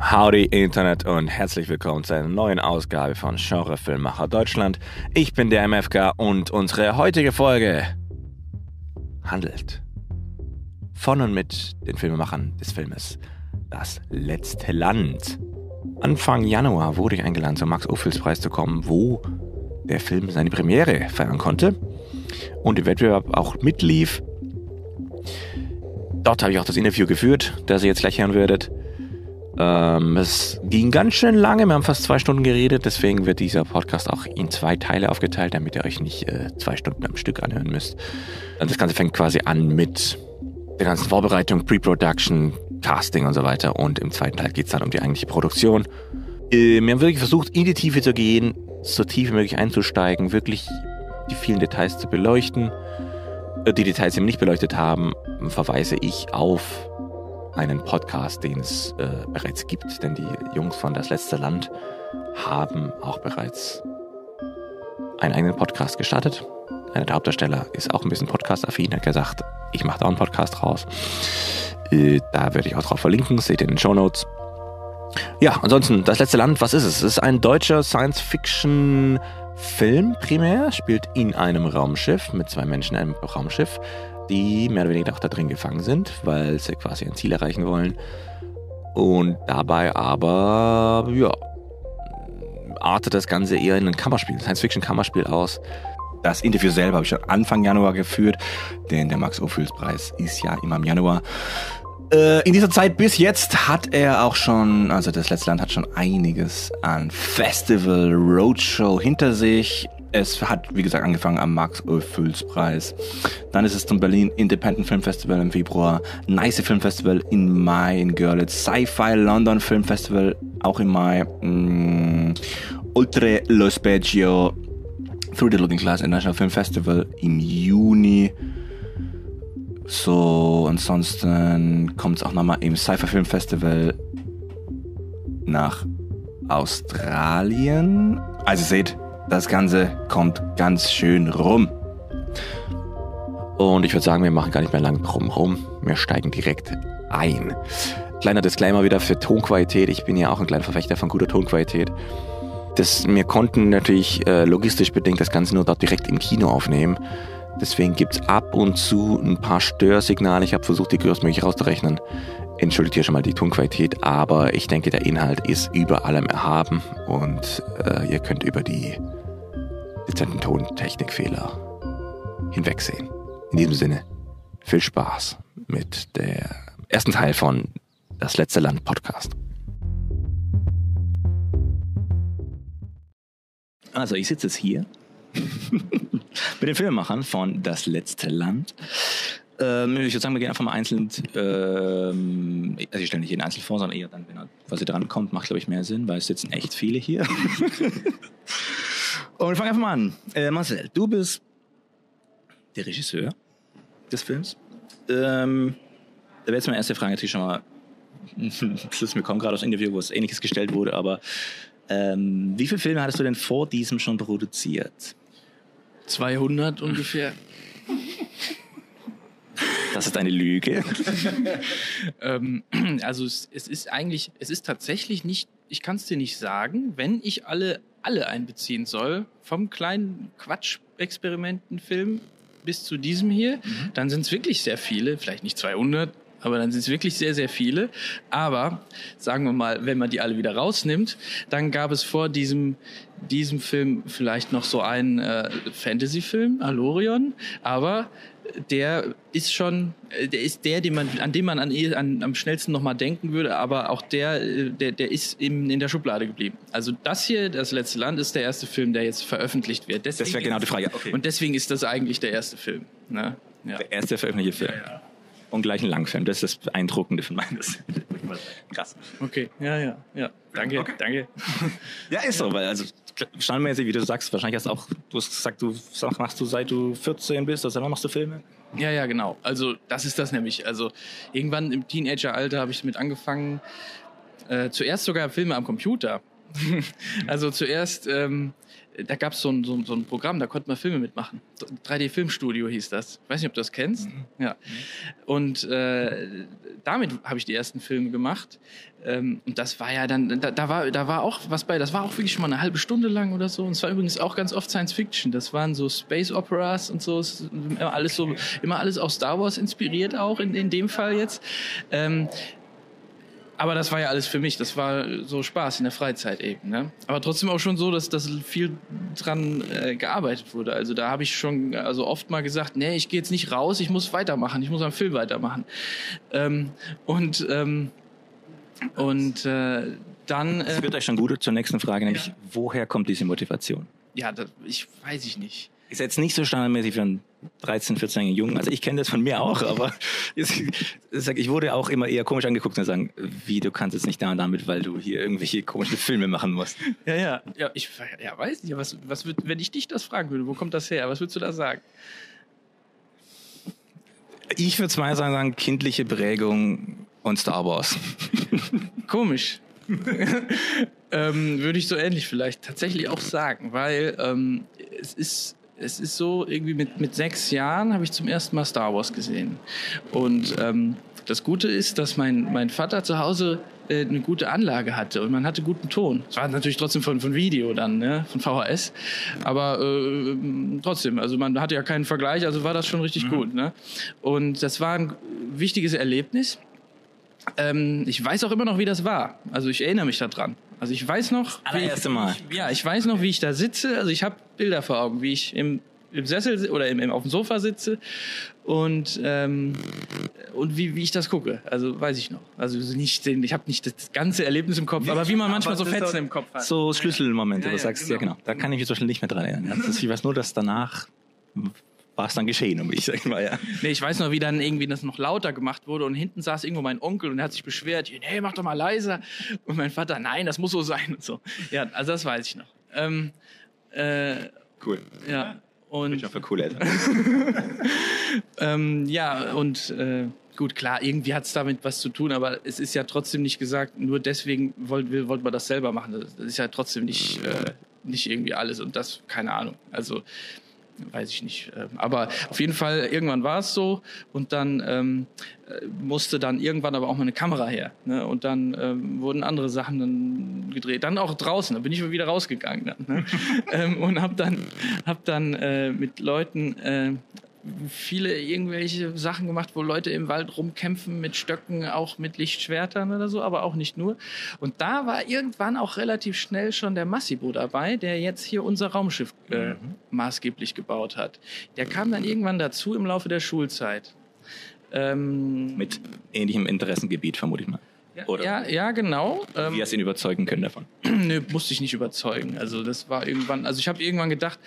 Howdy Internet und herzlich willkommen zu einer neuen Ausgabe von Genre Filmmacher Deutschland. Ich bin der MFK und unsere heutige Folge handelt von und mit den Filmemachern des Filmes Das letzte Land. Anfang Januar wurde ich eingeladen, zum Max-Ophüls-Preis zu kommen, wo der Film seine Premiere feiern konnte und im Wettbewerb auch mitlief. Dort habe ich auch das Interview geführt, das ihr jetzt gleich hören werdet. Ähm, es ging ganz schön lange, wir haben fast zwei Stunden geredet, deswegen wird dieser Podcast auch in zwei Teile aufgeteilt, damit ihr euch nicht äh, zwei Stunden am Stück anhören müsst. Und das Ganze fängt quasi an mit der ganzen Vorbereitung, Pre-Production, Casting und so weiter. Und im zweiten Teil geht es dann um die eigentliche Produktion. Äh, wir haben wirklich versucht, in die Tiefe zu gehen, so tief wie möglich einzusteigen, wirklich die vielen Details zu beleuchten. Äh, die Details, die wir nicht beleuchtet haben, verweise ich auf einen Podcast, den es äh, bereits gibt, denn die Jungs von Das letzte Land haben auch bereits einen eigenen Podcast gestartet. Einer der Hauptdarsteller ist auch ein bisschen Podcast-affin, hat gesagt, ich mache da einen Podcast raus. Äh, da werde ich auch drauf verlinken, seht ihr in den Show Notes. Ja, ansonsten, Das letzte Land, was ist es? Es ist ein deutscher Science-Fiction-Film primär, spielt in einem Raumschiff mit zwei Menschen in einem Raumschiff die mehr oder weniger auch da drin gefangen sind, weil sie quasi ein Ziel erreichen wollen. Und dabei aber, ja, artet das Ganze eher in ein Kammerspiel, Science-Fiction-Kammerspiel aus. Das Interview selber habe ich schon Anfang Januar geführt, denn der Max-Ophüls-Preis ist ja immer im Januar. Äh, in dieser Zeit bis jetzt hat er auch schon, also das letzte Land hat schon einiges an Festival, Roadshow hinter sich. Es hat, wie gesagt, angefangen am Max-Ophüls-Preis. Dann ist es zum Berlin Independent Film Festival im Februar, Nice Film Festival im Mai in Görlitz, Sci-Fi London Film Festival auch im Mai, mm, Ultra Lo Specchio, Through the Looking Glass International Film Festival im Juni. So, ansonsten kommt es auch nochmal im Sci-Fi Film Festival nach Australien. Also seht, das Ganze kommt ganz schön rum. Und ich würde sagen, wir machen gar nicht mehr lang drum rum. Wir steigen direkt ein. Kleiner Disclaimer wieder für Tonqualität. Ich bin ja auch ein kleiner Verfechter von guter Tonqualität. Das, wir konnten natürlich äh, logistisch bedingt das Ganze nur dort direkt im Kino aufnehmen. Deswegen gibt es ab und zu ein paar Störsignale. Ich habe versucht, die größtmöglich rauszurechnen. Entschuldigt hier schon mal die Tonqualität, aber ich denke, der Inhalt ist über allem erhaben und äh, ihr könnt über die dezenten Tontechnikfehler hinwegsehen. In diesem Sinne, viel Spaß mit der ersten Teil von Das letzte Land Podcast. Also ich sitze jetzt hier mit den Filmemachern von Das letzte Land. Ähm, ich würde sagen, wir gehen einfach mal einzeln. Ähm, also ich stelle nicht jeden einzeln vor, sondern eher dann, wenn er quasi dran kommt, macht glaube ich mehr Sinn, weil es sitzen echt viele hier. Und wir fangen einfach mal an. Äh, Marcel, du bist der Regisseur des Films. Ähm, da wäre jetzt meine erste Frage natürlich schon mal, das ist mir kommt gerade aus einem Interview, wo es ähnliches gestellt wurde, aber ähm, wie viele Filme hattest du denn vor diesem schon produziert? 200 ungefähr. Das ist eine Lüge. ähm, also es, es, ist eigentlich, es ist tatsächlich nicht, ich kann es dir nicht sagen, wenn ich alle, alle einbeziehen soll, vom kleinen Quatsch-Experimentenfilm bis zu diesem hier, mhm. dann sind es wirklich sehr viele, vielleicht nicht 200, aber dann sind es wirklich sehr, sehr viele. Aber sagen wir mal, wenn man die alle wieder rausnimmt, dann gab es vor diesem, diesem Film vielleicht noch so einen äh, Fantasy-Film, Alorion. Aber der ist schon, äh, der ist der, den man, an dem man an, an, am schnellsten nochmal denken würde, aber auch der, äh, der, der ist in, in der Schublade geblieben. Also das hier, das letzte Land, ist der erste Film, der jetzt veröffentlicht wird. Deswegen das wäre genau die Frage. Okay. Und deswegen ist das eigentlich der erste Film. Ne? Ja. Der erste veröffentlichte Film. Ja, ja. Und gleich ein Langfilm. Das ist das Beeindruckende von meines. Krass. Okay, ja, ja, ja. Danke, okay. danke. Ja, ist so, weil also standmäßig, wie du sagst, wahrscheinlich hast auch, du hast gesagt, du machst du seit du 14 bist, also dann machst du Filme? Ja, ja, genau. Also das ist das nämlich. Also irgendwann im Teenageralter habe ich damit angefangen, äh, zuerst sogar Filme am Computer. also zuerst, ähm, da gab es so ein, so, so ein Programm, da konnte man Filme mitmachen. 3D-Filmstudio hieß das. Ich weiß nicht, ob du das kennst. Mhm. Ja. Und äh, damit habe ich die ersten Filme gemacht. Ähm, und das war ja dann, da, da, war, da war auch was bei, das war auch wirklich schon mal eine halbe Stunde lang oder so. Und es war übrigens auch ganz oft Science Fiction. Das waren so Space Operas und so, immer alles so, immer alles auch Star Wars inspiriert auch in, in dem Fall jetzt. Ähm, aber das war ja alles für mich. Das war so Spaß in der Freizeit eben. Ne? Aber trotzdem auch schon so, dass das viel dran äh, gearbeitet wurde. Also da habe ich schon also oft mal gesagt, nee, ich gehe jetzt nicht raus, ich muss weitermachen, ich muss am Film weitermachen. Ähm, und ähm, und äh, dann. Äh, das führt euch schon gut zur nächsten Frage, nämlich ja. woher kommt diese Motivation? Ja, das, ich weiß ich nicht. Ist jetzt nicht so standardmäßig für einen 13, 14-jährigen Jungen. Also ich kenne das von mir auch, aber ich wurde auch immer eher komisch angeguckt und sagen, wie du kannst jetzt nicht da und damit, weil du hier irgendwelche komischen Filme machen musst. Ja, ja, ja, ich ja, weiß nicht, was, was wird, wenn ich dich das fragen würde, wo kommt das her? Was würdest du da sagen? Ich würde zwei sagen, kindliche Prägung und Star Wars. Komisch. ähm, würde ich so ähnlich vielleicht tatsächlich auch sagen, weil ähm, es ist es ist so, irgendwie mit, mit sechs Jahren habe ich zum ersten Mal Star Wars gesehen. Und ähm, das Gute ist, dass mein, mein Vater zu Hause äh, eine gute Anlage hatte und man hatte guten Ton. Es war natürlich trotzdem von, von Video dann, ne? von VHS. Aber äh, trotzdem, also man hatte ja keinen Vergleich, also war das schon richtig mhm. gut. Ne? Und das war ein wichtiges Erlebnis. Ähm, ich weiß auch immer noch, wie das war. Also ich erinnere mich daran. Also ich weiß noch, allererste Mal. Ich, ja, ich weiß noch, wie ich da sitze. Also ich habe Bilder vor Augen, wie ich im, im Sessel oder im, im, auf dem Sofa sitze und ähm, und wie, wie ich das gucke. Also weiß ich noch. Also nicht, den, ich habe nicht das ganze Erlebnis im Kopf, aber wie man manchmal so Fetzen im Kopf hat. So Schlüsselmomente, ja, ja, du sagst, genau. ja genau. Da kann ich mich so schnell nicht mehr dran erinnern. Das, ich weiß nur, dass danach war es dann geschehen, um ich sag mal, ja. Nee, ich weiß noch, wie dann irgendwie das noch lauter gemacht wurde und hinten saß irgendwo mein Onkel und er hat sich beschwert, nee, mach doch mal leiser. Und mein Vater, nein, das muss so sein und so. Ja, also das weiß ich noch. Ähm, äh, cool. Ja. Und ich für coole Eltern. ähm, ja, und äh, gut, klar, irgendwie hat es damit was zu tun, aber es ist ja trotzdem nicht gesagt, nur deswegen wollte wollt man das selber machen. Das ist ja trotzdem nicht, äh, nicht irgendwie alles und das, keine Ahnung. Also weiß ich nicht. Ähm, aber auf jeden Fall, irgendwann war es so und dann ähm, äh, musste dann irgendwann aber auch mal eine Kamera her. Ne? Und dann ähm, wurden andere Sachen dann gedreht. Dann auch draußen, da bin ich wieder rausgegangen dann. Ne? ähm, und habe dann, hab dann äh, mit Leuten äh, viele irgendwelche Sachen gemacht, wo Leute im Wald rumkämpfen mit Stöcken, auch mit Lichtschwertern oder so, aber auch nicht nur. Und da war irgendwann auch relativ schnell schon der Massibo dabei, der jetzt hier unser Raumschiff äh, mhm. maßgeblich gebaut hat. Der kam dann irgendwann dazu im Laufe der Schulzeit. Ähm, mit ähnlichem Interessengebiet, vermute ich mal. Oder? Ja, ja, genau. Ähm, Wie hast ihn überzeugen können davon? Nö, musste ich nicht überzeugen. Also das war irgendwann, also ich habe irgendwann gedacht,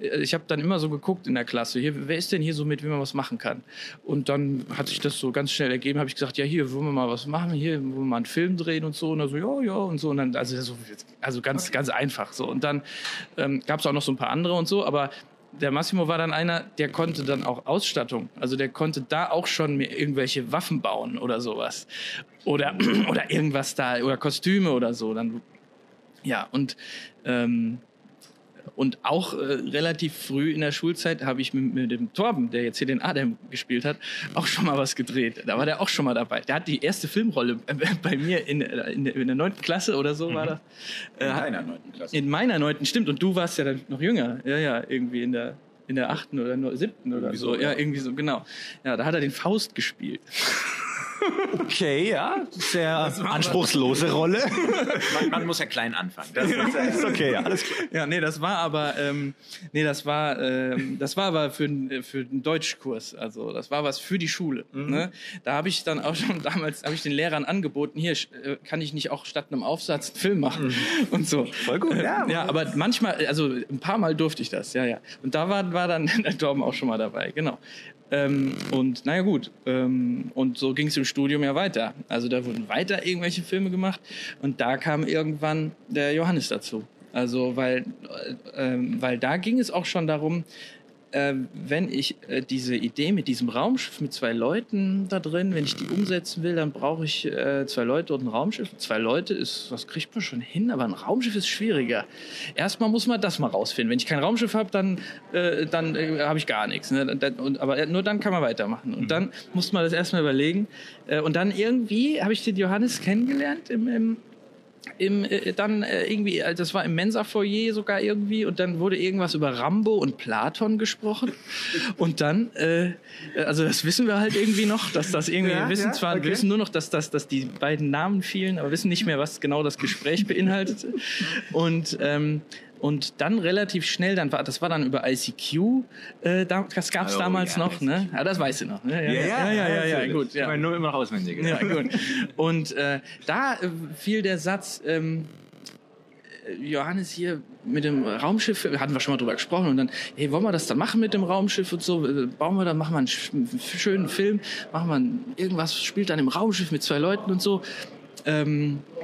äh, ich habe dann immer so geguckt in der Klasse, hier, wer ist denn hier so mit, wie man was machen kann? Und dann hat sich das so ganz schnell ergeben, habe ich gesagt, ja, hier wollen wir mal was machen, hier wollen wir mal einen Film drehen und so. Und dann so, ja, ja, und so. Und dann, also, so, also ganz, ganz einfach so. Und dann ähm, gab es auch noch so ein paar andere und so, aber der Massimo war dann einer, der konnte dann auch Ausstattung. Also der konnte da auch schon mir irgendwelche Waffen bauen oder sowas. Oder, oder irgendwas da, oder Kostüme oder so. Dann, ja, und ähm, und auch äh, relativ früh in der Schulzeit habe ich mit, mit, dem Torben, der jetzt hier den Adam gespielt hat, auch schon mal was gedreht. Da war der auch schon mal dabei. Der hat die erste Filmrolle bei mir in, äh, in, in der neunten Klasse oder so mhm. war das. Äh, in meiner neunten Klasse. In meiner neunten, stimmt. Und du warst ja dann noch jünger. Ja, ja, irgendwie in der in der achten oder siebten oder so. so. Ja, irgendwie so, genau. Ja, da hat er den Faust gespielt. Okay, ja, sehr anspruchslose Rolle. Man, man, muss ja klein anfangen. Das ist okay, ja, alles klar. Ja, nee, das war aber, ähm, nee, das war, ähm, das war aber für, für einen Deutschkurs. Also das war was für die Schule. Mhm. Ne? Da habe ich dann auch schon damals, habe ich den Lehrern angeboten, hier äh, kann ich nicht auch statt einem Aufsatz einen Film machen mhm. und so. Voll gut, ja. Ja, aber manchmal, also ein paar Mal durfte ich das, ja, ja. Und da war, war dann der Torben auch schon mal dabei, genau. Ähm, und naja gut, ähm, und so ging es im Studium ja weiter. Also da wurden weiter irgendwelche Filme gemacht und da kam irgendwann der Johannes dazu. Also weil, äh, ähm, weil da ging es auch schon darum, äh, wenn ich äh, diese Idee mit diesem Raumschiff mit zwei Leuten da drin, wenn ich die umsetzen will, dann brauche ich äh, zwei Leute und ein Raumschiff. Zwei Leute ist, das kriegt man schon hin, aber ein Raumschiff ist schwieriger. Erstmal muss man das mal rausfinden. Wenn ich kein Raumschiff habe, dann, äh, dann äh, habe ich gar nichts. Ne? Dann, und, aber nur dann kann man weitermachen. Und dann muss man das erstmal überlegen. Äh, und dann irgendwie habe ich den Johannes kennengelernt im, im im, äh, dann äh, irgendwie, äh, das war im Mensa-Foyer sogar irgendwie, und dann wurde irgendwas über Rambo und Platon gesprochen. Und dann, äh, also das wissen wir halt irgendwie noch, dass das irgendwie, Ja, wir wissen ja, zwar, okay. wir wissen nur noch, dass, das, dass die beiden Namen fielen, aber wissen nicht mehr, was genau das Gespräch beinhaltete. Und, ähm, und dann relativ schnell, dann war, das war dann über ICQ, äh, da, das gab's Oh, damals ja, noch, ne? Ja, das weißt du noch. Ne? Ja, ja, ja, ja, ja, natürlich. gut. Ja. Ich meine, nur immer noch auswendig. Ja, gut. Und äh, da äh, fiel der Satz, ähm, äh, Johannes hier mit dem Raumschiff, hatten wir schon mal drüber gesprochen und dann, hey, wollen wir das dann machen mit dem Raumschiff und so, Äh, bauen wir dann, machen wir einen sch- einen schönen Film, machen wir irgendwas, spielt dann im Raumschiff mit zwei Leuten und so. Ähm, äh,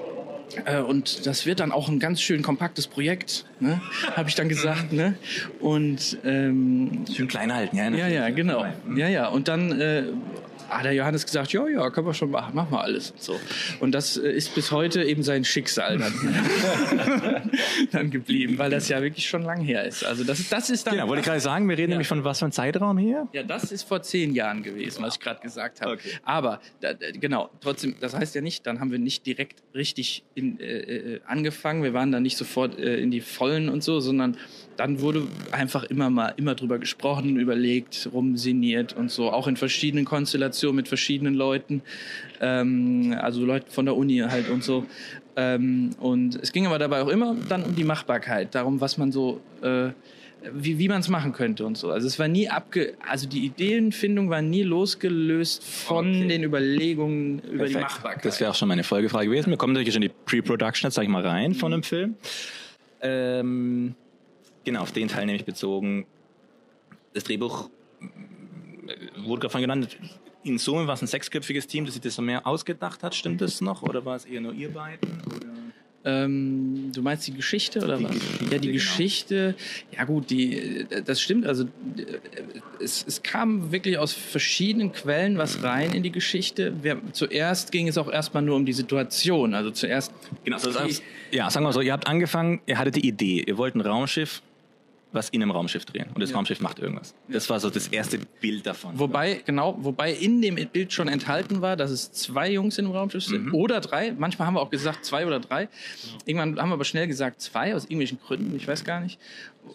und das wird dann auch ein ganz schön kompaktes Projekt, ne? habe ich dann gesagt. Ne? Und ähm, Schön klein halten, ja. ja, ja, genau. Ja, ja. Und dann äh, hat der Johannes gesagt, ja, ja, können wir schon machen, machen wir alles. Und, so. und das äh, ist bis heute eben sein Schicksal dann, dann geblieben, weil das ja wirklich schon lang her ist. Also das, das ist dann... Genau, wollte ich gerade sagen, wir reden nämlich von was für einem Zeitraum hier? Ja, das ist vor zehn Jahren gewesen, was ich gerade gesagt habe. Okay. Aber da, da- genau, trotzdem, das heißt ja nicht, dann haben wir nicht direkt richtig in, äh, äh, angefangen. Wir waren dann nicht sofort äh, in die Vollen und so, sondern dann wurde einfach immer mal immer drüber gesprochen, überlegt, rumsiniert und so, auch in verschiedenen Konstellationen mit verschiedenen Leuten, ähm, also Leuten von der Uni halt und so. Ähm, und es ging aber dabei auch immer dann um die Machbarkeit, darum, was man so äh, wie, wie man es machen könnte und so. Also es war nie abge, also die Ideenfindung war nie losgelöst von Okay. den Überlegungen über die Perfekt. Machbarkeit. Das wäre auch schon meine Folgefrage gewesen. Wir kommen natürlich schon in die Pre-Production, jetzt sag ich mal rein von einem Film. Ähm, genau, auf den Teil nämlich bezogen. Das Drehbuch äh, wurde gerade von genannt. In Summe war es ein sechsköpfiges Team, das sich das mehr ausgedacht hat. Stimmt das noch? Oder war es eher nur ihr beiden? Oder? Ähm, du meinst die Geschichte oder Die was? Geschichte, ja, die genau. Geschichte. Ja gut, die, äh, das stimmt. Also äh, es, es kam wirklich aus verschiedenen Quellen was rein in die Geschichte. Wir, zuerst ging es auch erstmal nur um die Situation. Also zuerst Genau, so das ja, sagen wir so, ihr habt angefangen, ihr hattet die Idee, ihr wollt ein Raumschiff, was in einem Raumschiff drehen. Und das Ja. Raumschiff macht irgendwas. Das war so das erste Bild davon. Wobei, genau, wobei in dem Bild schon enthalten war, dass es zwei Jungs im Raumschiff sind. Mhm. Oder drei. Manchmal haben wir auch gesagt zwei oder drei. Irgendwann haben wir aber schnell gesagt zwei, aus irgendwelchen Gründen, ich weiß gar nicht.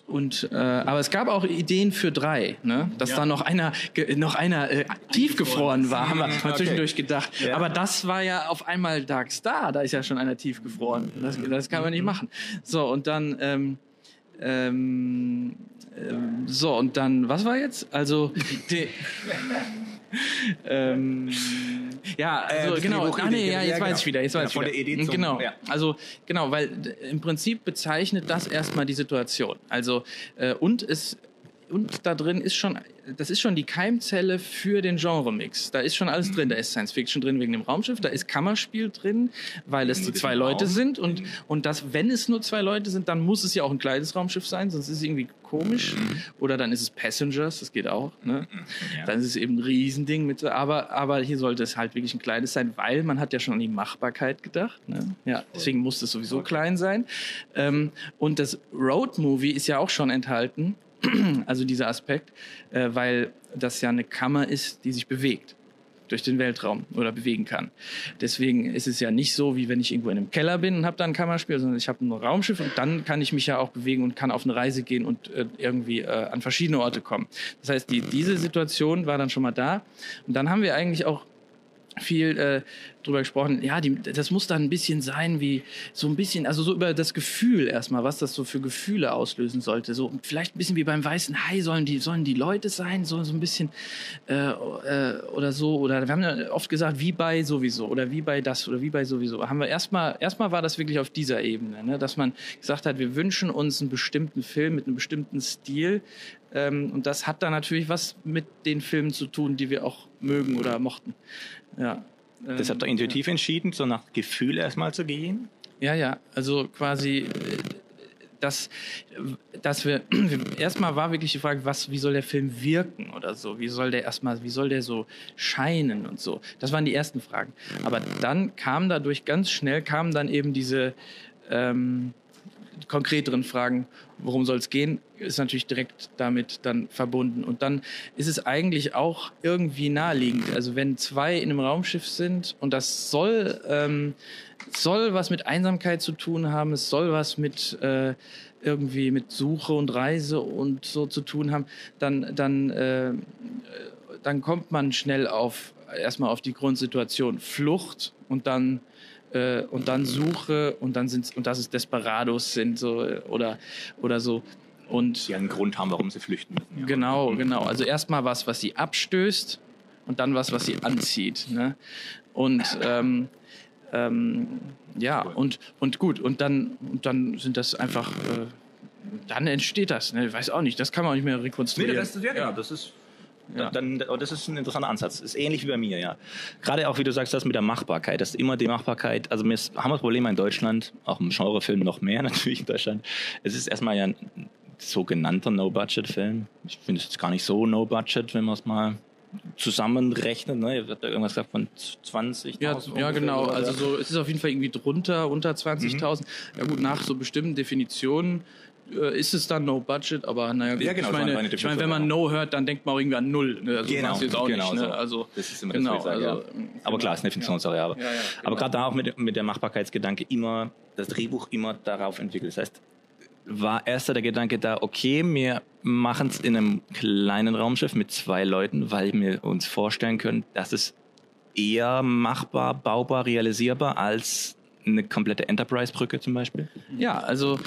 Und, äh, aber es gab auch Ideen für drei, ne? Dass da noch einer, noch einer äh, tiefgefroren war, haben wir mal Okay. zwischendurch gedacht. Ja. Aber das war ja auf einmal Dark Star, da ist ja schon einer tiefgefroren. Das, das kann man nicht machen. So, und dann, ähm, ähm, ähm, so, und dann, was war jetzt? Also, die, ähm, ja, also das genau, ah, nee, ja, ja, jetzt genau. weiß ich wieder, jetzt Genau, weiß ich von wieder. der Idee zum- genau, ja. also genau, weil d- im Prinzip bezeichnet das erstmal die Situation. Also äh, und es und da drin ist schon, das ist schon die Keimzelle für den Genremix. Da ist schon alles drin. Da ist Science Fiction drin wegen dem Raumschiff, da ist Kammerspiel drin, weil es die Nur zwei Leute Raum. sind und und das, wenn es nur zwei Leute sind, dann muss es ja auch ein kleines Raumschiff sein, sonst ist es irgendwie komisch. Oder dann ist es Passengers, das geht auch. Ne? Ja. Dann ist es eben ein Riesending mit, aber aber hier sollte es halt wirklich ein kleines sein, weil man hat ja schon an die Machbarkeit gedacht. Ne? Ja, deswegen muss es sowieso klein sein. Ähm, und das Road Movie ist ja auch schon enthalten. Also dieser Aspekt, äh, weil das ja eine Kammer ist, die sich bewegt durch den Weltraum oder bewegen kann. Deswegen ist es ja nicht so, wie wenn ich irgendwo in einem Keller bin und habe da ein Kammerspiel, sondern ich habe ein Raumschiff und dann kann ich mich ja auch bewegen und kann auf eine Reise gehen und äh, irgendwie äh, an verschiedene Orte kommen. Das heißt, die, diese Situation war dann schon mal da und dann haben wir eigentlich auch viel äh, drüber gesprochen. Ja, die, das muss dann ein bisschen sein wie so ein bisschen, also so über das Gefühl erstmal, was das so für Gefühle auslösen sollte. So vielleicht ein bisschen wie beim weißen Hai sollen die sollen die Leute sein, so so ein bisschen äh, äh, oder so oder wir haben ja oft gesagt wie bei sowieso oder wie bei das oder wie bei sowieso. Haben wir erstmal erstmal war das wirklich auf dieser Ebene, ne? dass man gesagt hat, wir wünschen uns einen bestimmten Film mit einem bestimmten Stil ähm, und das hat dann natürlich was mit den Filmen zu tun, die wir auch mögen oder mochten. Ja. Das habt ihr Ähm, intuitiv entschieden, so nach Gefühl erstmal zu gehen? Ja, ja. Also quasi, äh, dass, dass wir, erstmal war wirklich die Frage, was, wie soll der Film wirken oder so? Wie soll der erstmal, wie soll der so scheinen und so? Das waren die ersten Fragen. Aber dann kam dadurch ganz schnell, kamen dann eben diese, ähm, konkreteren Fragen, worum soll es gehen, ist natürlich direkt damit dann verbunden. Und dann ist es eigentlich auch irgendwie naheliegend. Also wenn zwei in einem Raumschiff sind und das soll, ähm, soll was mit Einsamkeit zu tun haben, es soll was mit äh, irgendwie mit Suche und Reise und so zu tun haben, dann, dann, äh, dann kommt man schnell auf erstmal auf die Grundsituation Flucht und dann äh, und dann Suche und dann sind und das ist Desperados sind so oder oder so und die einen Grund haben, warum sie flüchten müssen. Ja. Genau, genau. Also erstmal was, was sie abstößt und dann was, was sie anzieht. Ne? Und ähm, ähm, ja, und, und gut, und dann, und dann sind das einfach, äh, dann entsteht das. Ne? Ich weiß auch nicht, das kann man auch nicht mehr rekonstruieren. Nee, das ist, ja, genau, das ist ja. Dann, das ist ein interessanter Ansatz. Ist ähnlich wie bei mir, ja. Gerade auch, wie du sagst, das mit der Machbarkeit. Das ist immer die Machbarkeit. Also wir haben das Problem in Deutschland, auch im Genrefilm noch mehr natürlich in Deutschland. Es ist erstmal ja ein sogenannter No-Budget-Film. Ich finde es jetzt gar nicht so No-Budget, wenn man es mal zusammenrechnet. Ne? Ihr habt da irgendwas gesagt von 20.000. Ja, ja genau. Oder? Also so, es ist auf jeden Fall irgendwie drunter, unter 20.000. Mhm. Ja gut, nach so bestimmten Definitionen äh, ist es dann No Budget, aber naja, ja, genau, ich meine, meine ich meine, wenn man No hört, dann denkt man auch irgendwie an Null. Ne? Also genau, jetzt auch genau nicht, ne? so. Also, das ist immer genau, das, sage, also, ja. Aber klar, ist eine Fiktionssache, ja. aber, ja, ja, genau. aber gerade da auch mit, mit der Machbarkeitsgedanke immer, das Drehbuch immer darauf entwickelt. Das heißt, war erster der Gedanke da, okay, wir machen es in einem kleinen Raumschiff mit zwei Leuten, weil wir uns vorstellen können, dass es eher machbar, baubar, realisierbar als eine komplette Enterprise-Brücke zum Beispiel? Ja, also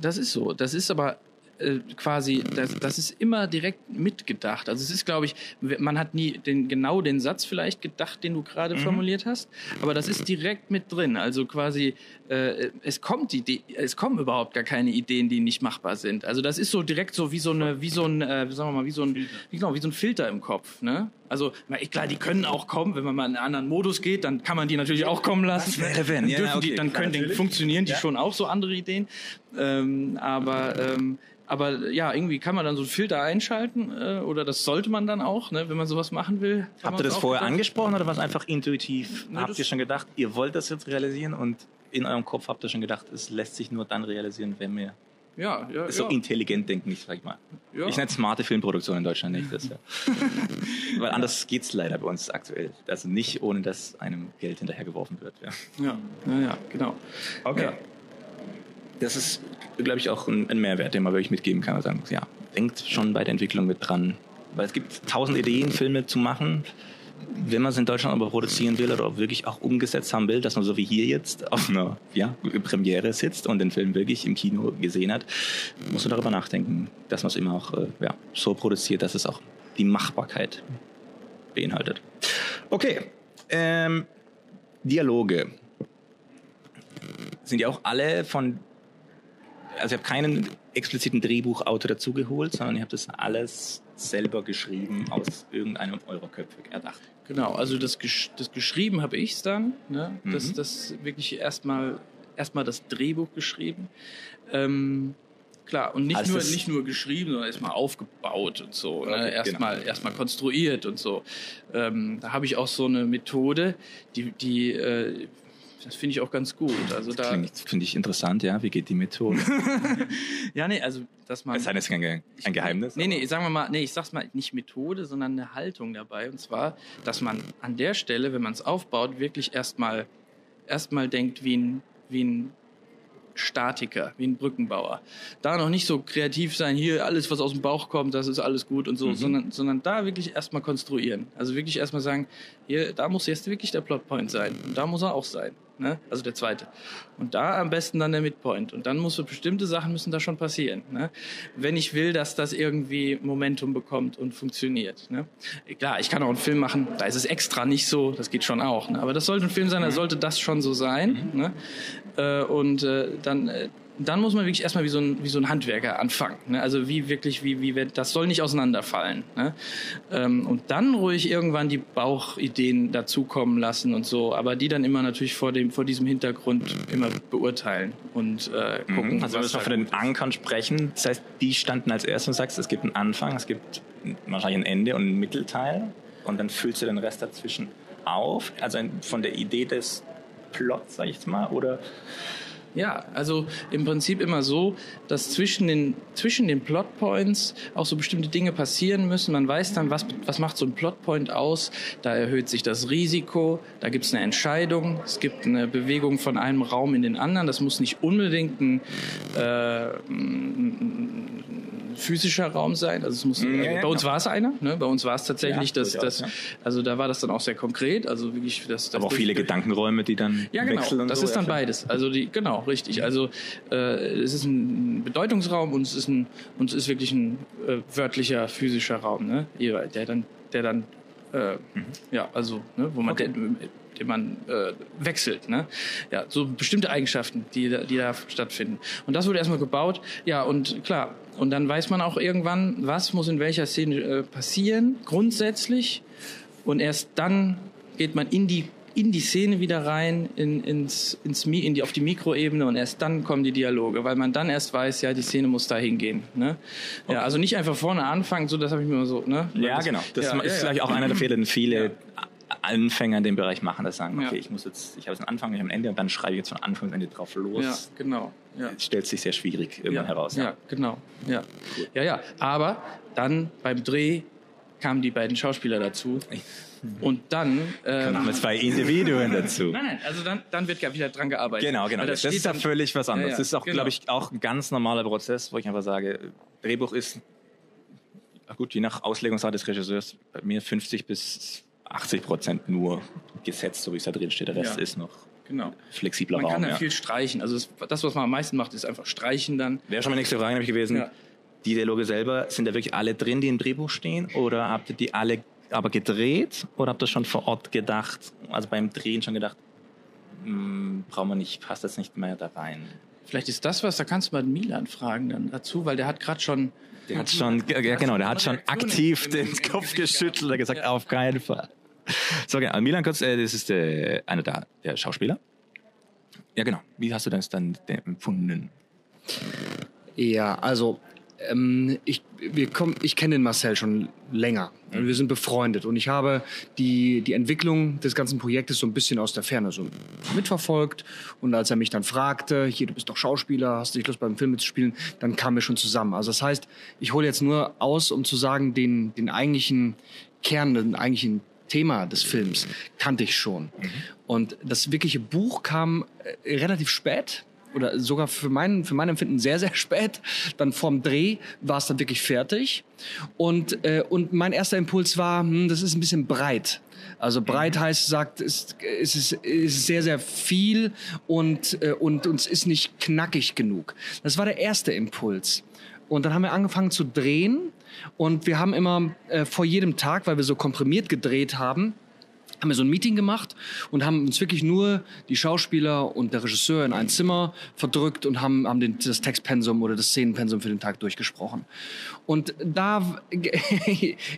das ist so. Das ist aber äh, quasi, das, das ist immer direkt mitgedacht. Also es ist, glaube ich, man hat nie den, genau den Satz vielleicht gedacht, den du gerade mhm. formuliert hast, aber das ist direkt mit drin. Also quasi, äh, es kommt die, es kommen überhaupt gar keine Ideen, die nicht machbar sind. Also das ist so direkt so wie so eine, wie so ein, äh, sagen wir mal, wie so ein, wie, genau, wie so ein Filter im Kopf. Ne? Also klar, die können auch kommen, wenn man mal in einen anderen Modus geht, dann kann man die natürlich auch kommen lassen. Das wäre wenn. Ja, okay, die, dann können, klar, funktionieren die ja. schon auch so andere Ideen. Ähm, aber ähm, aber ja, irgendwie kann man dann so einen Filter einschalten äh, oder das sollte man dann auch, ne, wenn man sowas machen will. Habt ihr das vorher gedacht? angesprochen oder war es einfach intuitiv? Ne, habt ihr schon gedacht, ihr wollt das jetzt realisieren und in eurem Kopf habt ihr schon gedacht, es lässt sich nur dann realisieren, wenn wir ja, ja, so ja. intelligent denken, nicht, sag ich mal. Ja. Ich nenne smarte Filmproduktion in Deutschland nicht. Das, ja. Weil anders geht's leider bei uns aktuell. Also nicht, ohne dass einem Geld hinterhergeworfen wird. Ja, ja, ja, ja genau. Okay. Ja das ist, glaube ich, auch ein, ein, Mehrwert, den man wirklich mitgeben kann. Sagen, ja, denkt schon bei der Entwicklung mit dran. Weil es gibt tausend Ideen, Filme zu machen. Wenn man es in Deutschland aber produzieren will oder wirklich auch umgesetzt haben will, dass man so wie hier jetzt auf einer ja, Premiere sitzt und den Film wirklich im Kino gesehen hat, muss man darüber nachdenken, dass man es immer auch äh, ja, so produziert, dass es auch die Machbarkeit beinhaltet. Okay, ähm, Dialoge sind ja auch alle von also ich habe keinen expliziten Drehbuchautor dazugeholt, sondern ich habe das alles selber geschrieben, aus irgendeinem eurer Köpfe erdacht. Genau, also das, das geschrieben habe ich es dann, ne? Mhm. das, das wirklich erstmal erstmal das Drehbuch geschrieben. Ähm, klar, und nicht also nur nicht nur geschrieben, sondern erstmal aufgebaut und so, ne? okay, ne? erstmal genau. erstmal konstruiert und so. Ähm, da habe ich auch so eine Methode, die die äh, das finde ich auch ganz gut. Also da finde ich interessant, ja. Wie geht die Methode? ja, nee, also dass man. Es ist kein, ein Geheimnis. Nee, nee, sagen wir mal, nee, ich sag's mal nicht Methode, sondern eine Haltung dabei. Und zwar, dass man an der Stelle, wenn man es aufbaut, wirklich erstmal erstmal denkt wie ein wie ein Statiker, wie ein Brückenbauer. Da noch nicht so kreativ sein, hier alles, was aus dem Bauch kommt, das ist alles gut und so, mhm. sondern, sondern da wirklich erstmal konstruieren. Also wirklich erstmal sagen, hier, da muss jetzt wirklich der Plotpoint sein und da muss er auch sein. Ne? Also der zweite. Und da am besten dann der Midpoint. Und dann muss so bestimmte Sachen müssen da schon passieren. Ne? Wenn ich will, dass das irgendwie Momentum bekommt und funktioniert. Ne? Klar, ich kann auch einen Film machen, da ist es extra nicht so, das geht schon auch. Ne? Aber das sollte ein Film sein, da mhm. sollte das schon so sein. Mhm. Ne? Äh, und äh, dann, äh, dann muss man wirklich erstmal wie so ein, wie so ein Handwerker anfangen. Ne? Also wie wirklich, wie, wie, das soll nicht auseinanderfallen. Ne? Ähm, und dann ruhig irgendwann die Bauchideen dazukommen lassen und so, aber die dann immer natürlich vor, dem, vor diesem Hintergrund immer beurteilen und äh, gucken. Mhm. Also wenn wir schon von den Ankern sprechen, das heißt, die standen als erstes und sagst, es gibt einen Anfang, es gibt wahrscheinlich ein Ende und einen Mittelteil und dann füllst du den Rest dazwischen auf. Also von der Idee des Plots, sag ich jetzt mal, oder ja, also im Prinzip immer so, dass zwischen den, zwischen den Plotpoints auch so bestimmte Dinge passieren müssen. Man weiß dann, was, was macht so ein Plotpoint aus. Da erhöht sich das Risiko, da gibt es eine Entscheidung, es gibt eine Bewegung von einem Raum in den anderen. Das muss nicht unbedingt ein, äh, physischer Raum sein. Also es muss, ja, äh, bei uns war es einer. Ne? Bei uns war es tatsächlich, ja, dass, das, also da war das dann auch sehr konkret. Also wirklich, das, das aber auch viele Gedankenräume, die dann ja genau. Wechseln das so, ist dann beides. Also die genau richtig. Also äh, es ist ein Bedeutungsraum und es ist ein und es ist wirklich ein äh, wörtlicher physischer Raum, ne? Der dann der dann äh, mhm. ja also ne, wo man okay. den, den man äh, wechselt. Ne? Ja, so bestimmte Eigenschaften, die, die da stattfinden. Und das wurde erstmal gebaut. Ja, und klar, und dann weiß man auch irgendwann, was muss in welcher Szene äh, passieren, grundsätzlich. Und erst dann geht man in die in die Szene wieder rein, in, ins, ins, in die, auf die Mikroebene und erst dann kommen die Dialoge, weil man dann erst weiß, ja, die Szene muss da hingehen. Ne? Okay. Ja, also nicht einfach vorne anfangen, so das habe ich mir immer so. Ne? Ja, das, genau. Das ja, ist ja, vielleicht ja. auch einer der Fehler, den viele Anfänger in dem Bereich machen, das sagen, okay, ich muss jetzt, ich habe jetzt einen Anfang, ich habe ein Ende und dann schreibe ich jetzt von Anfang bis Ende drauf los. Ja, genau. Ja. Stellt sich sehr schwierig irgendwann heraus. Ja, genau. Ja. ja, ja. Aber dann beim Dreh kamen die beiden Schauspieler dazu. Und dann ähm, kommen zwei Individuen dazu. Nein, nein, also dann, dann wird wieder dran gearbeitet. Genau, genau. Das, das ist ja völlig was anderes. Ja, ja, das ist auch, genau. glaube ich, auch ein ganz normaler Prozess, wo ich einfach sage, Drehbuch ist gut, je nach Auslegungsart des Regisseurs, bei mir 50 bis 80 Prozent nur gesetzt, so wie es da drin steht. Der Rest ja. ist noch genau. flexibler man Raum. Man kann ja viel streichen. Also das, das, was man am meisten macht, ist einfach streichen dann. Wäre schon meine nächste Frage nämlich gewesen. Ja. Die Dialoge selber, sind da wirklich alle drin, die im Drehbuch stehen? Oder habt ihr die alle aber gedreht? Oder habt ihr schon vor Ort gedacht, also beim Drehen schon gedacht, hm, brauchen wir nicht, passt das nicht mehr da rein? Vielleicht ist das was, da kannst du mal Milan fragen dann dazu, weil der hat gerade schon der hat schon, ja genau, der hat schon aktiv den Kopf geschüttelt und gesagt, auf keinen Fall. So, genau. Milan Kurz, äh, das ist äh, einer der, der Schauspieler. Ja, genau. Wie hast du das dann empfunden? Ja, also ähm, ich, wir kommen, ich kenne den Marcel schon länger. Mhm. Wir sind befreundet und ich habe die, die Entwicklung des ganzen Projektes so ein bisschen aus der Ferne so mitverfolgt. Und als er mich dann fragte, hier, du bist doch Schauspieler, hast du nicht Lust beim Film mitzuspielen, dann kamen wir schon zusammen. Also das heißt, ich hole jetzt nur aus, um zu sagen, den, den eigentlichen Kern, den eigentlichen Thema des Films kannte ich schon. Mhm. Und das wirkliche Buch kam äh, relativ spät, oder sogar für mein, für mein Empfinden sehr, sehr spät. Dann vorm Dreh war es dann wirklich fertig. Und, äh, und mein erster Impuls war, hm, das ist ein bisschen breit. Also breit mhm. heißt, sagt, es ist, ist, ist sehr, sehr viel und, äh, und uns ist nicht knackig genug. Das war der erste Impuls. Und dann haben wir angefangen zu drehen und wir haben immer äh, vor jedem Tag, weil wir so komprimiert gedreht haben, haben wir so ein Meeting gemacht und haben uns wirklich nur die Schauspieler und der Regisseur in ein Zimmer verdrückt und haben, haben den, das Textpensum oder das Szenenpensum für den Tag durchgesprochen. Und da,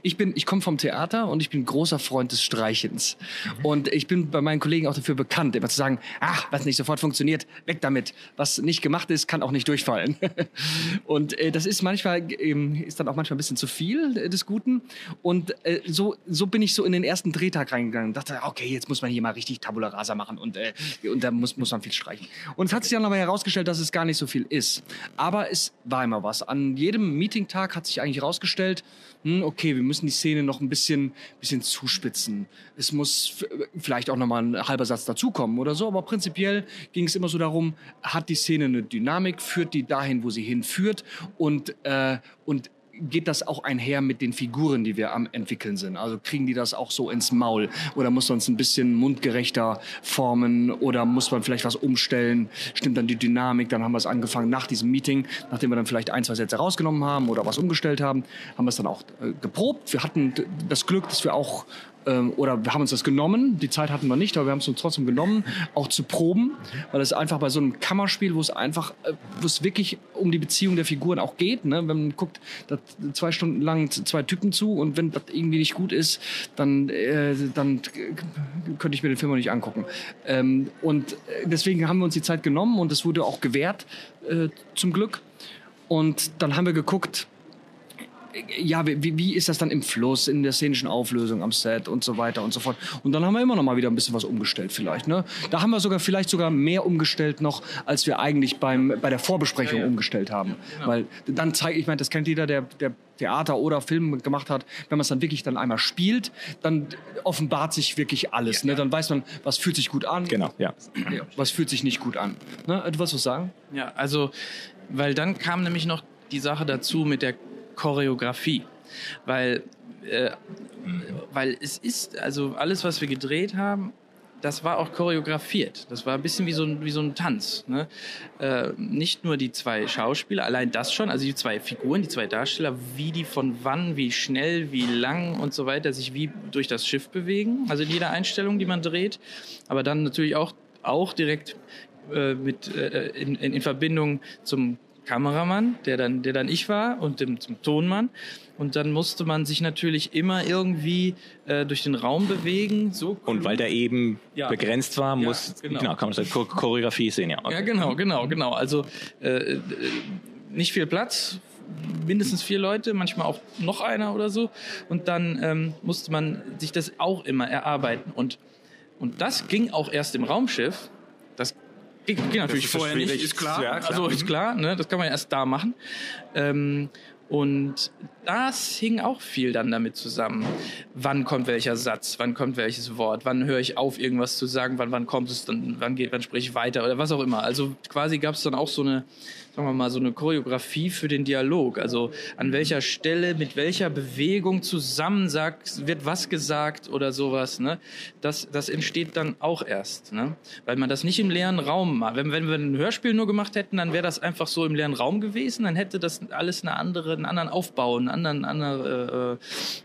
ich bin, ich komme vom Theater und ich bin großer Freund des Streichens. Mhm. Und ich bin bei meinen Kollegen auch dafür bekannt, immer zu sagen, ach, was nicht sofort funktioniert, weg damit. Was nicht gemacht ist, kann auch nicht durchfallen. und äh, das ist manchmal, äh, ist dann auch manchmal ein bisschen zu viel äh, des Guten. Und äh, so, so bin ich so in den ersten Drehtag reingegangen und dachte, okay, jetzt muss man hier mal richtig Tabula Rasa machen und, äh, und da muss, muss man viel streichen. Und es hat sich dann aber herausgestellt, dass es gar nicht so viel ist. Aber es war immer was. An jedem Meetingtag hat sich eigentlich herausgestellt, hm, okay, wir müssen die Szene noch ein bisschen, bisschen zuspitzen. Es muss vielleicht auch nochmal ein halber Satz dazukommen oder so, aber prinzipiell ging es immer so darum, hat die Szene eine Dynamik, führt die dahin, wo sie hinführt und, äh, und geht das auch einher mit den Figuren, die wir am entwickeln sind? Also kriegen die das auch so ins Maul? Oder muss man es ein bisschen mundgerechter formen? Oder muss man vielleicht was umstellen? Stimmt dann die Dynamik? Dann haben wir es angefangen nach diesem Meeting, nachdem wir dann vielleicht ein, zwei Sätze rausgenommen haben oder was umgestellt haben, haben wir es dann auch äh, geprobt. Wir hatten das Glück, dass wir auch ähm, oder wir haben uns das genommen, die Zeit hatten wir nicht, aber wir haben es uns trotzdem genommen, auch zu proben, weil es einfach bei so einem Kammerspiel, wo es einfach, äh, wo es wirklich um die Beziehung der Figuren auch geht, ne? wenn man guckt, zwei Stunden lang zwei Typen zu und wenn das irgendwie nicht gut ist, dann, äh, dann könnte ich mir den Film auch nicht angucken. Ähm, und deswegen haben wir uns die Zeit genommen und es wurde auch gewährt, äh, zum Glück. Und dann haben wir geguckt, ja, wie, wie ist das dann im Fluss, in der szenischen Auflösung am Set und so weiter und so fort. Und dann haben wir immer noch mal wieder ein bisschen was umgestellt vielleicht. Ne? Da haben wir sogar vielleicht sogar mehr umgestellt noch, als wir eigentlich beim, bei der Vorbesprechung ja, ja. umgestellt haben. Genau. Weil dann zeigt, ich meine, das kennt jeder, der, der Theater oder Film gemacht hat, wenn man es dann wirklich dann einmal spielt, dann offenbart sich wirklich alles. Ja, ne? Dann weiß man, was fühlt sich gut an. Genau, ja. was fühlt sich nicht gut an. Ne? Du was sagen? Ja, also, weil dann kam nämlich noch die Sache dazu mit der Choreografie. Weil, äh, weil es ist, also alles, was wir gedreht haben, das war auch choreografiert. Das war ein bisschen wie so ein, wie so ein Tanz. Ne? Äh, nicht nur die zwei Schauspieler, allein das schon, also die zwei Figuren, die zwei Darsteller, wie die von wann, wie schnell, wie lang und so weiter sich wie durch das Schiff bewegen. Also in jeder Einstellung, die man dreht. Aber dann natürlich auch, auch direkt äh, mit, äh, in, in Verbindung zum Kameramann, der dann, der dann ich war und dem, zum Tonmann. Und dann musste man sich natürlich immer irgendwie äh, durch den Raum bewegen. So und weil der eben ja. begrenzt war, muss ja, genau. genau kann man sagen, Choreografie sehen, ja. Okay. Ja, genau, genau, genau. Also äh, äh, nicht viel Platz, mindestens vier Leute, manchmal auch noch einer oder so. Und dann ähm, musste man sich das auch immer erarbeiten. Und, und das ging auch erst im Raumschiff. Das Geht, geht natürlich vorher nicht, ist klar. Ja, klar. Also ist klar, ne? das kann man ja erst da machen. Ähm, und das hing auch viel dann damit zusammen. Wann kommt welcher Satz? Wann kommt welches Wort? Wann höre ich auf, irgendwas zu sagen? Wann, wann kommt es dann? Wann geht, wann spreche ich weiter? Oder was auch immer. Also quasi gab es dann auch so eine, sagen wir mal, so eine Choreografie für den Dialog. Also an welcher Stelle, mit welcher Bewegung zusammen sagt, wird was gesagt oder sowas. Ne? Das, das entsteht dann auch erst. Ne? Weil man das nicht im leeren Raum macht. Wenn, wenn wir ein Hörspiel nur gemacht hätten, dann wäre das einfach so im leeren Raum gewesen. Dann hätte das alles eine andere, einen anderen Aufbau, einen anderen, andere,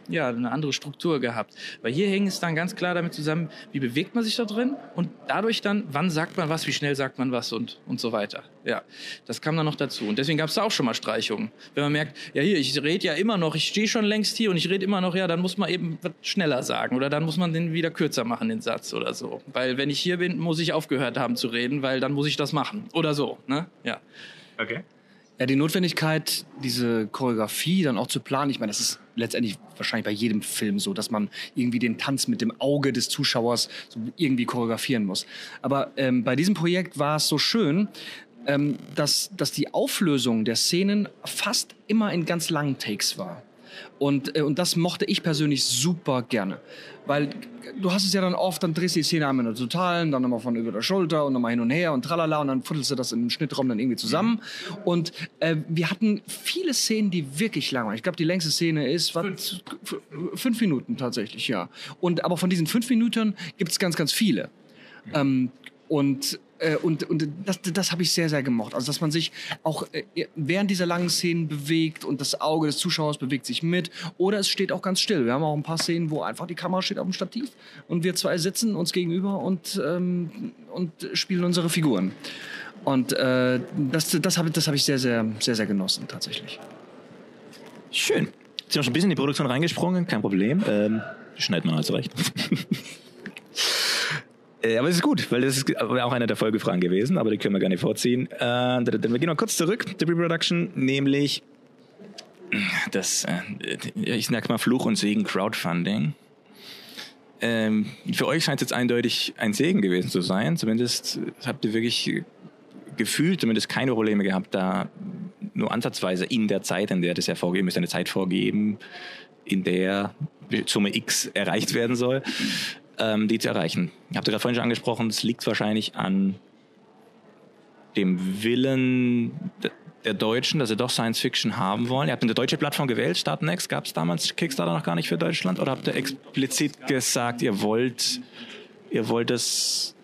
äh, ja, eine andere Struktur gehabt. Weil hier hängt es dann ganz klar damit zusammen, wie bewegt man sich da drin und dadurch dann, wann sagt man was, wie schnell sagt man was und, und so weiter. Ja, das kam dann noch dazu. Und deswegen gab es da auch schon mal Streichungen. Wenn man merkt, ja hier, ich rede ja immer noch, ich stehe schon längst hier und ich rede immer noch, ja, dann muss man eben was schneller sagen oder dann muss man den wieder kürzer machen, den Satz oder so. Weil wenn ich hier bin, muss ich aufgehört haben zu reden, weil dann muss ich das machen. Oder so, ne? Ja. Okay. Ja, die Notwendigkeit, diese Choreografie dann auch zu planen, ich meine, das ist letztendlich wahrscheinlich bei jedem Film so, dass man irgendwie den Tanz mit dem Auge des Zuschauers so irgendwie choreografieren muss. Aber ähm, bei diesem Projekt war es so schön, ähm, dass, dass die Auflösung der Szenen fast immer in ganz langen Takes war. Und, äh, und das mochte ich persönlich super gerne. Weil du hast es ja dann oft, dann drehst du die Szene einmal in der Totalen, dann nochmal von über der Schulter und nochmal hin und her und tralala und dann futtelst du das im Schnittraum dann irgendwie zusammen. Mhm. Und äh, wir hatten viele Szenen, die wirklich lang waren. Ich glaube, die längste Szene ist was, fünf. fünf Minuten tatsächlich, ja. Und aber von diesen fünf Minuten gibt es ganz, ganz viele. Mhm. Ähm, und und, und das, das habe ich sehr, sehr gemocht. Also, dass man sich auch äh, während dieser langen Szenen bewegt und das Auge des Zuschauers bewegt sich mit. Oder es steht auch ganz still. Wir haben auch ein paar Szenen, wo einfach die Kamera steht auf dem Stativ und wir zwei sitzen uns gegenüber und, ähm, und spielen unsere Figuren. Und äh, das, das habe das hab ich sehr, sehr, sehr, sehr genossen, tatsächlich. Schön. Sind wir schon ein bisschen in die Produktion reingesprungen, kein Problem. Ähm, schneidet man also recht. Äh, aber es ist gut, weil das ist auch eine der Folgefragen gewesen, aber die können wir gar nicht vorziehen. Äh, wir gehen mal kurz zurück, die Reproduction, nämlich das, äh, ich sag mal Fluch und Segen Crowdfunding. Ähm, für euch scheint es jetzt eindeutig ein Segen gewesen zu sein. Zumindest habt ihr wirklich gefühlt, zumindest keine Probleme gehabt, da nur ansatzweise in der Zeit, in der das ja vorgegeben ist, eine Zeit vorgeben, in der Summe X erreicht werden soll ähm, die zu erreichen. Ich habe gerade vorhin schon angesprochen, es liegt wahrscheinlich an dem Willen der Deutschen, dass sie doch Science Fiction haben wollen. Ihr habt eine deutsche Plattform gewählt, Startnext. Gab es damals Kickstarter noch gar nicht für Deutschland? Oder habt ihr explizit gesagt, ihr wollt, ihr wollt das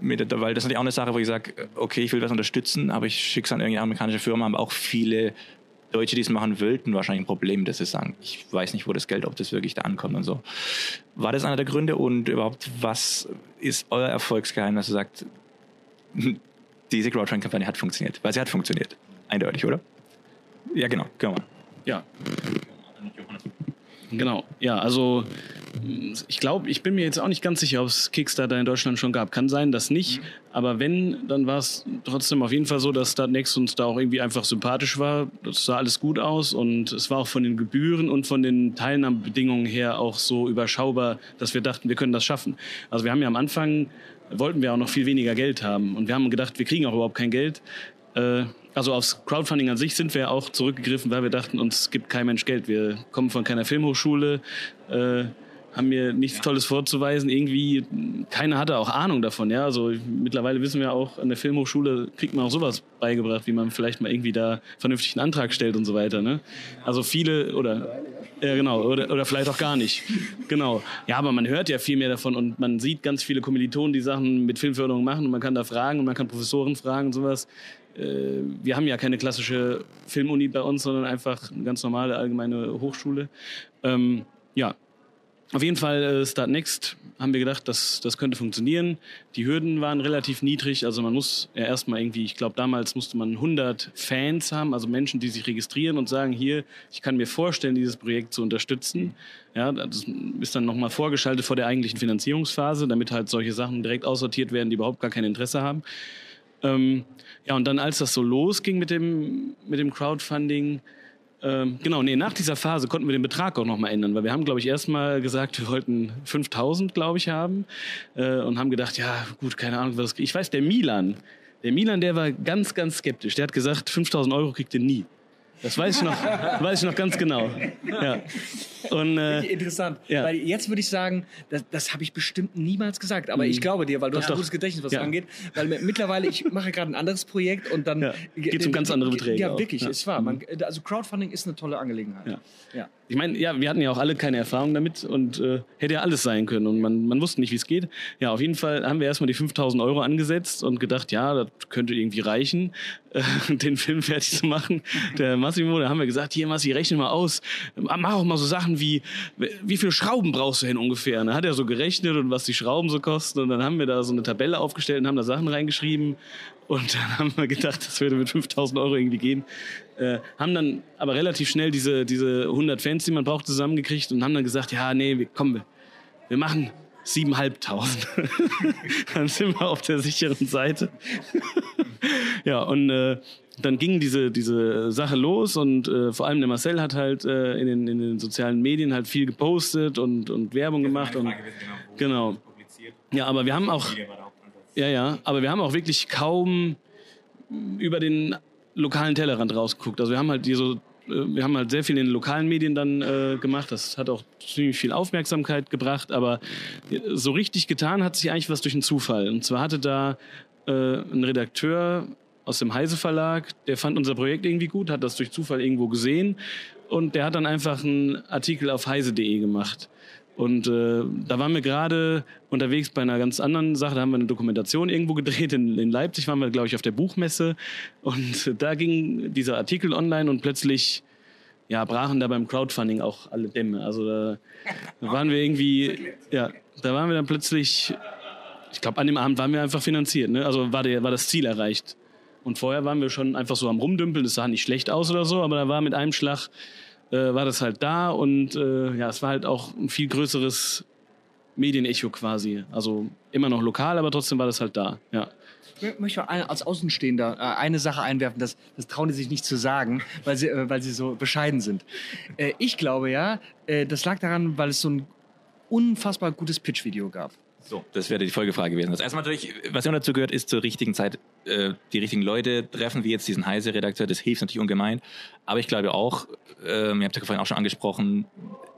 mit, weil das ist natürlich auch eine Sache, wo ich sage, okay, ich will was unterstützen, aber ich schicke es an irgendeine amerikanische Firma, haben auch viele Deutsche, die es machen wollten, wahrscheinlich ein Problem, dass sie sagen, ich weiß nicht, wo das Geld, ob das wirklich da ankommt und so. War das einer der Gründe und überhaupt, was ist euer Erfolgsgeheimnis, dass ihr sagt, diese Crowdfunding-Kampagne hat funktioniert? Weil sie hat funktioniert. Eindeutig, oder? Ja, genau. Genau. Ja. Genau, ja, also ich glaube, ich bin mir jetzt auch nicht ganz sicher, ob es Kickstarter in Deutschland schon gab. Kann sein, dass nicht. Aber wenn, dann war es trotzdem auf jeden Fall so, dass Startnext uns da auch irgendwie einfach sympathisch war. Das sah alles gut aus und es war auch von den Gebühren und von den Teilnahmebedingungen her auch so überschaubar, dass wir dachten, wir können das schaffen. Also wir haben ja am Anfang, wollten wir auch noch viel weniger Geld haben und wir haben gedacht, wir kriegen auch überhaupt kein Geld. Äh, also aufs Crowdfunding an sich sind wir auch zurückgegriffen, weil wir dachten, uns gibt kein Mensch Geld. Wir kommen von keiner Filmhochschule, äh, haben mir nichts Tolles vorzuweisen. Irgendwie, keiner hatte auch Ahnung davon. Ja, also mittlerweile wissen wir auch, an der Filmhochschule kriegt man auch sowas beigebracht, wie man vielleicht mal irgendwie da vernünftig einen Antrag stellt und so weiter. Ne? Also viele oder ja, genau. Oder, oder vielleicht auch gar nicht. Genau. Ja, aber man hört ja viel mehr davon und man sieht ganz viele Kommilitonen, die Sachen mit Filmförderung machen und man kann da fragen und man kann Professoren fragen und sowas. Äh, wir haben ja keine klassische Filmuni bei uns, sondern einfach eine ganz normale allgemeine Hochschule. Ähm, ja, auf jeden Fall äh, Start Next haben wir gedacht, dass das könnte funktionieren. Die Hürden waren relativ niedrig, also man muss ja erstmal irgendwie, ich glaube damals musste man 100 Fans haben, also Menschen, die sich registrieren und sagen, hier, ich kann mir vorstellen, dieses Projekt zu unterstützen. Ja, das ist dann nochmal vorgeschaltet vor der eigentlichen Finanzierungsphase, damit halt solche Sachen direkt aussortiert werden, die überhaupt gar kein Interesse haben. Ähm, ja, und dann, als das so losging mit dem, mit dem Crowdfunding, ähm, genau, nee, nach dieser Phase konnten wir den Betrag auch nochmal ändern, weil wir haben, glaube ich, erstmal gesagt, wir wollten 5000, glaube ich, haben äh, und haben gedacht, ja, gut, keine Ahnung, was. Ich weiß, der Milan, der Milan, der war ganz, ganz skeptisch. Der hat gesagt, 5000 Euro kriegt ihr nie. Das weiß ich noch, weiß ich noch ganz genau. Ja. Und, äh, Interessant. Ja. Weil jetzt würde ich sagen, das, das habe ich bestimmt niemals gesagt. Aber mhm. ich glaube dir, weil du doch, hast ein gutes Gedächtnis, was ja. angeht. Weil mittlerweile, ich mache gerade ein anderes Projekt und dann... Ja. Geht um ganz andere Beträge. Ja, wirklich, ja. ist wahr. Man, also Crowdfunding ist eine tolle Angelegenheit. Ja. ja. Ich meine, ja, wir hatten ja auch alle keine Erfahrung damit und äh, hätte ja alles sein können und man, man wusste nicht, wie es geht. Ja, auf jeden Fall haben wir erstmal die 5000 Euro angesetzt und gedacht, ja, das könnte irgendwie reichen, äh, den Film fertig zu machen. Der Massimo, da haben wir gesagt, hier Massi, rechne mal aus, mach auch mal so Sachen wie, wie viele Schrauben brauchst du hin ungefähr? Und dann hat er so gerechnet und was die Schrauben so kosten und dann haben wir da so eine Tabelle aufgestellt und haben da Sachen reingeschrieben und dann haben wir gedacht, das würde mit 5000 Euro irgendwie gehen. Äh, haben dann aber relativ schnell diese, diese 100 Fans, die man braucht, zusammengekriegt und haben dann gesagt, ja, nee, komm, wir, wir machen 7.500. dann sind wir auf der sicheren Seite. ja, und äh, dann ging diese, diese Sache los und äh, vor allem der Marcel hat halt äh, in, den, in den sozialen Medien halt viel gepostet und, und Werbung gemacht. und genau. Ja, aber wir haben auch. Ja, ja, aber wir haben auch wirklich kaum über den lokalen Tellerrand rausgeguckt. Also wir haben halt die so, wir haben halt sehr viel in den lokalen Medien dann äh, gemacht. Das hat auch ziemlich viel Aufmerksamkeit gebracht, aber so richtig getan hat sich eigentlich was durch einen Zufall. Und zwar hatte da äh, ein Redakteur aus dem Heise Verlag, der fand unser Projekt irgendwie gut, hat das durch Zufall irgendwo gesehen und der hat dann einfach einen Artikel auf heise.de gemacht. Und äh, da waren wir gerade unterwegs bei einer ganz anderen Sache. Da haben wir eine Dokumentation irgendwo gedreht. In, in Leipzig waren wir, glaube ich, auf der Buchmesse. Und da ging dieser Artikel online und plötzlich ja, brachen da beim Crowdfunding auch alle Dämme. Also da, da waren wir irgendwie, ja, da waren wir dann plötzlich, ich glaube, an dem Abend waren wir einfach finanziert. Ne? Also war, der, war das Ziel erreicht. Und vorher waren wir schon einfach so am Rumdümpeln. Das sah nicht schlecht aus oder so, aber da war mit einem Schlag äh, war das halt da und äh, ja, es war halt auch ein viel größeres Medienecho quasi. Also immer noch lokal, aber trotzdem war das halt da. Ja. Ich möchte als Außenstehender äh, eine Sache einwerfen, das, das trauen die sich nicht zu sagen, weil sie, äh, weil sie so bescheiden sind. Äh, ich glaube ja, das lag daran, weil es so ein unfassbar gutes Pitch-Video gab. So, das wäre die Folgefrage gewesen. Das erste natürlich, was immer dazu gehört, ist zur richtigen Zeit äh, die richtigen Leute treffen, wie jetzt diesen Heise-Redakteur. Das hilft natürlich ungemein. Aber ich glaube auch, äh, ihr habt ja vorhin auch schon angesprochen,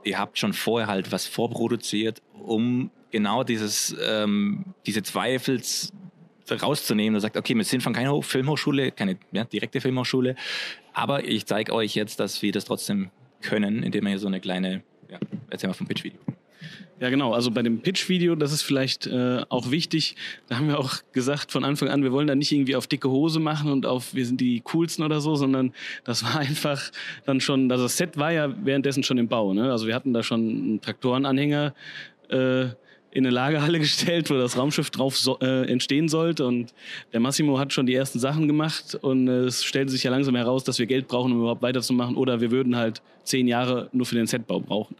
ihr habt schon vorher halt was vorproduziert, um genau dieses, ähm, diese Zweifels rauszunehmen und sagt, okay, wir sind von keiner Filmhochschule, keine ja, direkte Filmhochschule, aber ich zeige euch jetzt, dass wir das trotzdem können, indem wir hier so eine kleine, ja, erzähl mal vom Pitch-Video. Ja, genau. Also bei dem Pitch-Video, das ist vielleicht äh, auch wichtig. Da haben wir auch gesagt von Anfang an, wir wollen da nicht irgendwie auf dicke Hose machen und auf wir sind die coolsten oder so, sondern das war einfach dann schon, also das Set war ja währenddessen schon im Bau. Ne? Also wir hatten da schon einen Traktorenanhänger äh, in eine Lagerhalle gestellt, wo das Raumschiff drauf so, äh, entstehen sollte. Und der Massimo hat schon die ersten Sachen gemacht und äh, es stellte sich ja langsam heraus, dass wir Geld brauchen, um überhaupt weiterzumachen. Oder wir würden halt zehn Jahre nur für den Setbau brauchen.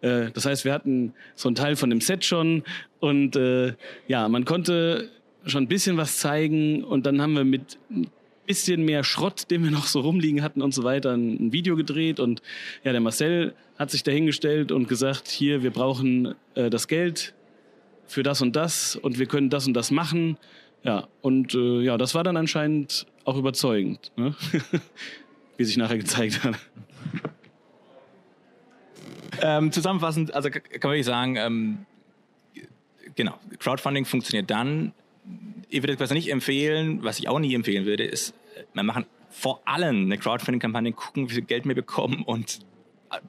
Äh, das heißt, wir hatten so einen Teil von dem Set schon und äh, ja, man konnte schon ein bisschen was zeigen und dann haben wir mit ein bisschen mehr Schrott, den wir noch so rumliegen hatten und so weiter, ein Video gedreht und ja, der Marcel hat sich dahingestellt und gesagt, hier, wir brauchen äh, das Geld, für das und das und wir können das und das machen. Ja, und äh, ja, das war dann anscheinend auch überzeugend, ne? wie sich nachher gezeigt hat. Ähm, zusammenfassend, also kann man wirklich sagen, ähm, genau, Crowdfunding funktioniert dann. Ich würde das nicht empfehlen, was ich auch nie empfehlen würde, ist, wir machen vor allem eine Crowdfunding-Kampagne, gucken, wie viel Geld wir bekommen und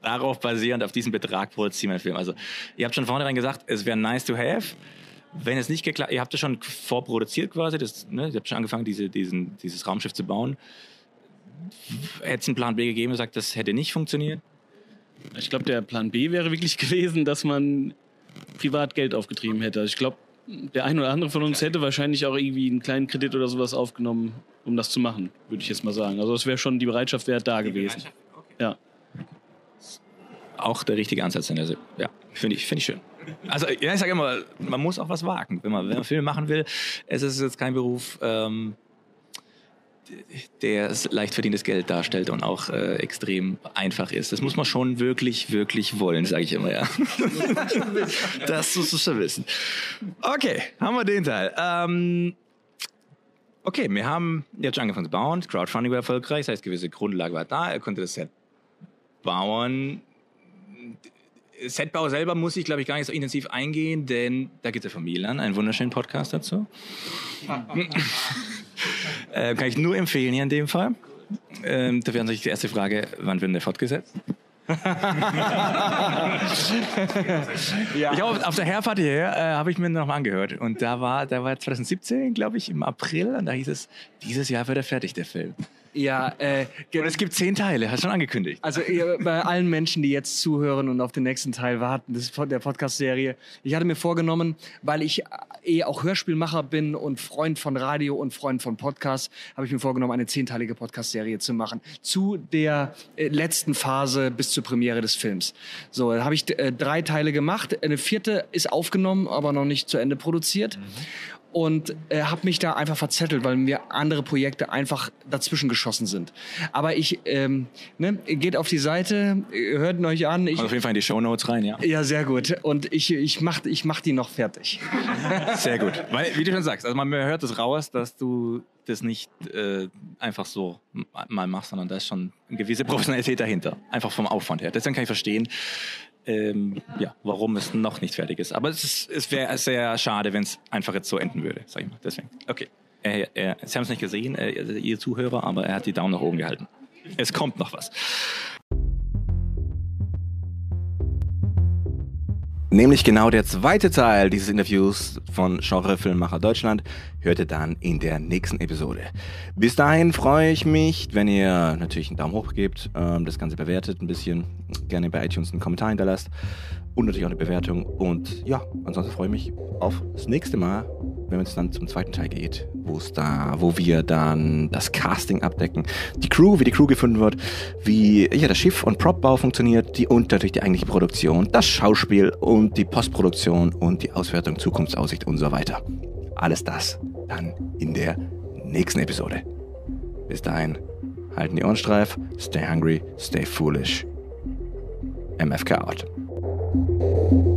darauf basierend, auf diesen Betrag produzieren wir einen Film. Also ihr habt schon vornherein gesagt, es wäre nice to have. Wenn es nicht geklappt, ihr habt es schon vorproduziert quasi, das, ne, ihr habt schon angefangen, diese, diesen, dieses Raumschiff zu bauen. Hätte es einen Plan B gegeben, sagt, das hätte nicht funktioniert? Ich glaube, der Plan B wäre wirklich gewesen, dass man privat Geld aufgetrieben hätte. Ich glaube, der ein oder andere von uns hätte wahrscheinlich auch irgendwie einen kleinen Kredit oder sowas aufgenommen, um das zu machen, würde ich jetzt mal sagen. Also es wäre schon, die Bereitschaft wäre da die gewesen. Okay. Ja auch der richtige Ansatz. Also, ja, finde ich, finde ich schön. Also, ja, ich sage immer, man muss auch was wagen, wenn man, wenn man Filme machen will. Es ist jetzt kein Beruf, ähm, der leicht verdientes Geld darstellt und auch äh, extrem einfach ist. Das muss man schon wirklich, wirklich wollen, sage ich immer, ja. das musst du schon wissen. Okay, haben wir den Teil. Ähm, okay, wir haben jetzt schon angefangen zu bauen. Crowdfunding war erfolgreich, das heißt, gewisse Grundlage war da. Er konnte das Set bauen. Setbau selber muss ich, glaube ich, gar nicht so intensiv eingehen, denn da gibt es ja von Milan einen wunderschönen Podcast dazu. äh, kann ich nur empfehlen hier in dem Fall. Ähm, da wäre natürlich die erste Frage, wann wird der fortgesetzt? ja. Ich hab, auf der Herfahrt hierher äh, habe ich mir noch mal angehört und da war, da war 2017, glaube ich, im April und da hieß es, dieses Jahr wird er fertig, der Film. Ja, äh, und es gibt zehn Teile, hast du schon angekündigt. Also bei allen Menschen, die jetzt zuhören und auf den nächsten Teil warten, das ist der Podcast-Serie. Ich hatte mir vorgenommen, weil ich eh auch Hörspielmacher bin und Freund von Radio und Freund von Podcasts, habe ich mir vorgenommen, eine zehnteilige Podcast-Serie zu machen zu der äh, letzten Phase bis zur Premiere des Films. So, da habe ich äh, drei Teile gemacht. Eine vierte ist aufgenommen, aber noch nicht zu Ende produziert. Mhm und äh, habe mich da einfach verzettelt, weil mir andere Projekte einfach dazwischen geschossen sind. Aber ich, ähm, ne, geht auf die Seite, hört euch an. Ich, also auf jeden Fall in die Show Notes rein, ja. Ja, sehr gut. Und ich, ich mach, ich mach die noch fertig. Sehr gut. Weil, wie du schon sagst, also man hört es raus, dass du das nicht äh, einfach so mal machst, sondern da ist schon eine gewisse Professionalität dahinter. Einfach vom Aufwand her. Deswegen kann ich verstehen, ähm, ja, warum es noch nicht fertig ist. Aber es, es wäre sehr schade, wenn es einfach jetzt so enden würde, sag ich mal. Deswegen. Okay. Er, er, Sie haben es nicht gesehen, äh, ihr Zuhörer, aber er hat die Daumen nach oben gehalten. Es kommt noch was. Nämlich genau der zweite Teil dieses Interviews von Genre Filmmacher Deutschland hört ihr dann in der nächsten Episode. Bis dahin freue ich mich, wenn ihr natürlich einen Daumen hoch gebt, ähm, das Ganze bewertet ein bisschen, gerne bei iTunes einen Kommentar hinterlasst und natürlich auch eine Bewertung. Und ja, ansonsten freue ich mich auf das nächste Mal, wenn es dann zum zweiten Teil geht, wo es da, wo wir dann das Casting abdecken, die Crew, wie die Crew gefunden wird, wie ja das Schiff und Propbau funktioniert, die und natürlich die eigentliche Produktion, das Schauspiel und die Postproduktion und die Auswertung, Zukunftsaussicht und so weiter. Alles das dann in der nächsten Episode. Bis dahin, halten die Ohren steif, stay hungry, stay foolish. MFK out. thank you